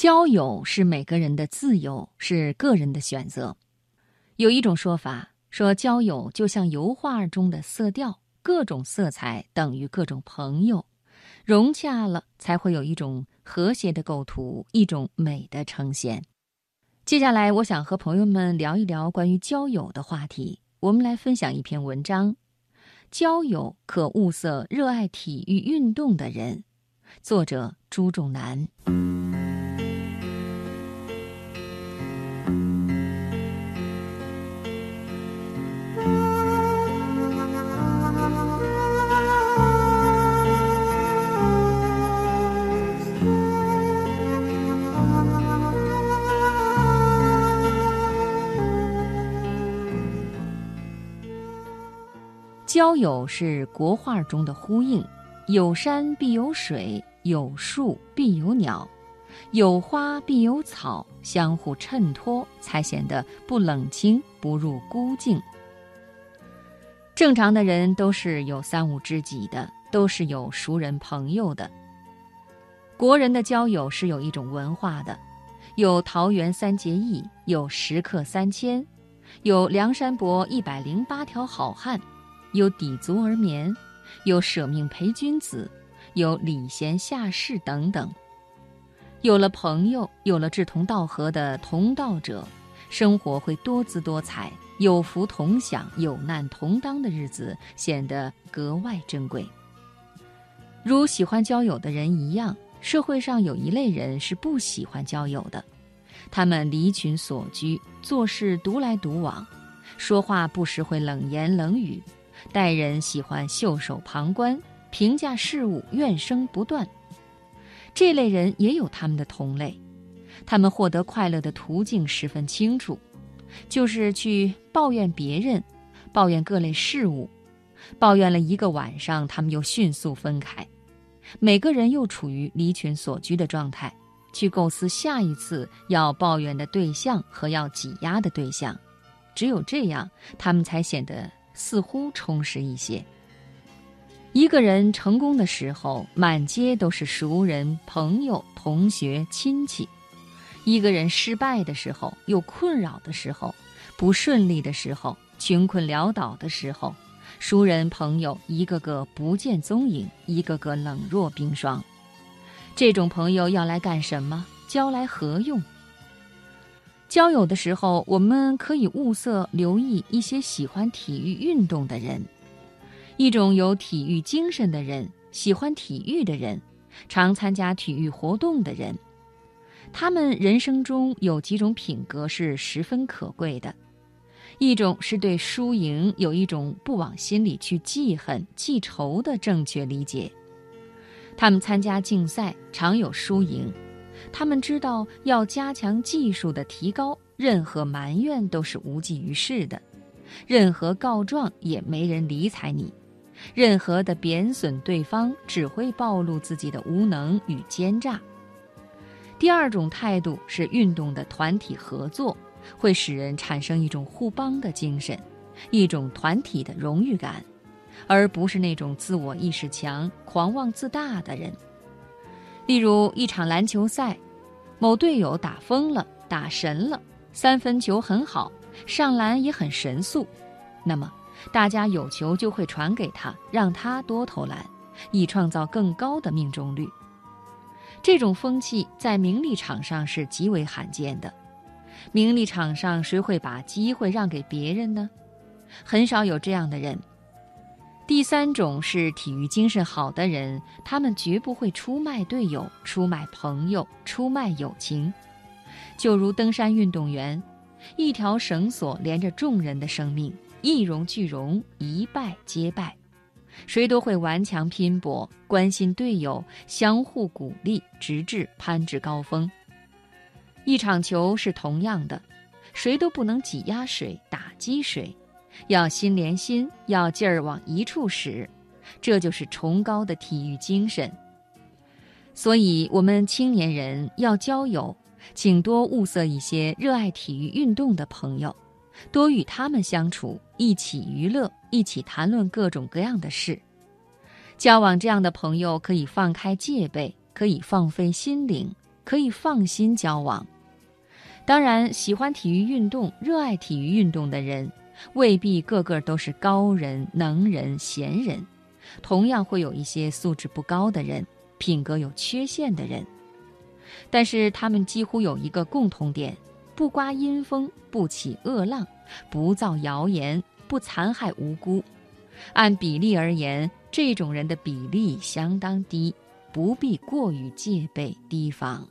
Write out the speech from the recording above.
交友是每个人的自由，是个人的选择。有一种说法说，交友就像油画中的色调，各种色彩等于各种朋友，融洽了才会有一种和谐的构图，一种美的呈现。接下来，我想和朋友们聊一聊关于交友的话题。我们来分享一篇文章：交友可物色热爱体育运动的人。作者朱仲南。交友是国画中的呼应。有山必有水，有树必有鸟，有花必有草，相互衬托，才显得不冷清，不入孤静。正常的人都是有三五知己的，都是有熟人朋友的。国人的交友是有一种文化的，有桃园三结义，有食客三千，有梁山伯一百零八条好汉，有抵足而眠。有舍命陪君子，有礼贤下士等等。有了朋友，有了志同道合的同道者，生活会多姿多彩，有福同享，有难同当的日子显得格外珍贵。如喜欢交友的人一样，社会上有一类人是不喜欢交友的，他们离群所居，做事独来独往，说话不时会冷言冷语。待人喜欢袖手旁观，评价事物怨声不断。这类人也有他们的同类，他们获得快乐的途径十分清楚，就是去抱怨别人，抱怨各类事物，抱怨了一个晚上，他们又迅速分开。每个人又处于离群所居的状态，去构思下一次要抱怨的对象和要挤压的对象。只有这样，他们才显得。似乎充实一些。一个人成功的时候，满街都是熟人、朋友、同学、亲戚；一个人失败的时候，有困扰的时候，不顺利的时候，穷困潦倒的时候，熟人朋友一个个不见踪影，一个个冷若冰霜。这种朋友要来干什么？交来何用？交友的时候，我们可以物色、留意一些喜欢体育运动的人，一种有体育精神的人，喜欢体育的人，常参加体育活动的人。他们人生中有几种品格是十分可贵的：一种是对输赢有一种不往心里去记恨、记仇的正确理解；他们参加竞赛，常有输赢。他们知道要加强技术的提高，任何埋怨都是无济于事的，任何告状也没人理睬你，任何的贬损对方只会暴露自己的无能与奸诈。第二种态度是运动的团体合作，会使人产生一种互帮的精神，一种团体的荣誉感，而不是那种自我意识强、狂妄自大的人。例如一场篮球赛，某队友打疯了，打神了，三分球很好，上篮也很神速，那么大家有球就会传给他，让他多投篮，以创造更高的命中率。这种风气在名利场上是极为罕见的。名利场上谁会把机会让给别人呢？很少有这样的人。第三种是体育精神好的人，他们绝不会出卖队友、出卖朋友、出卖友情。就如登山运动员，一条绳索连着众人的生命，一荣俱荣，一败皆败。谁都会顽强拼搏，关心队友，相互鼓励，直至攀至高峰。一场球是同样的，谁都不能挤压谁、打击谁。要心连心，要劲儿往一处使，这就是崇高的体育精神。所以，我们青年人要交友，请多物色一些热爱体育运动的朋友，多与他们相处，一起娱乐，一起谈论各种各样的事。交往这样的朋友，可以放开戒备，可以放飞心灵，可以放心交往。当然，喜欢体育运动、热爱体育运动的人，未必个个都是高人、能人、贤人，同样会有一些素质不高的人，品格有缺陷的人。但是他们几乎有一个共同点：不刮阴风，不起恶浪，不造谣言，不残害无辜。按比例而言，这种人的比例相当低，不必过于戒备提防。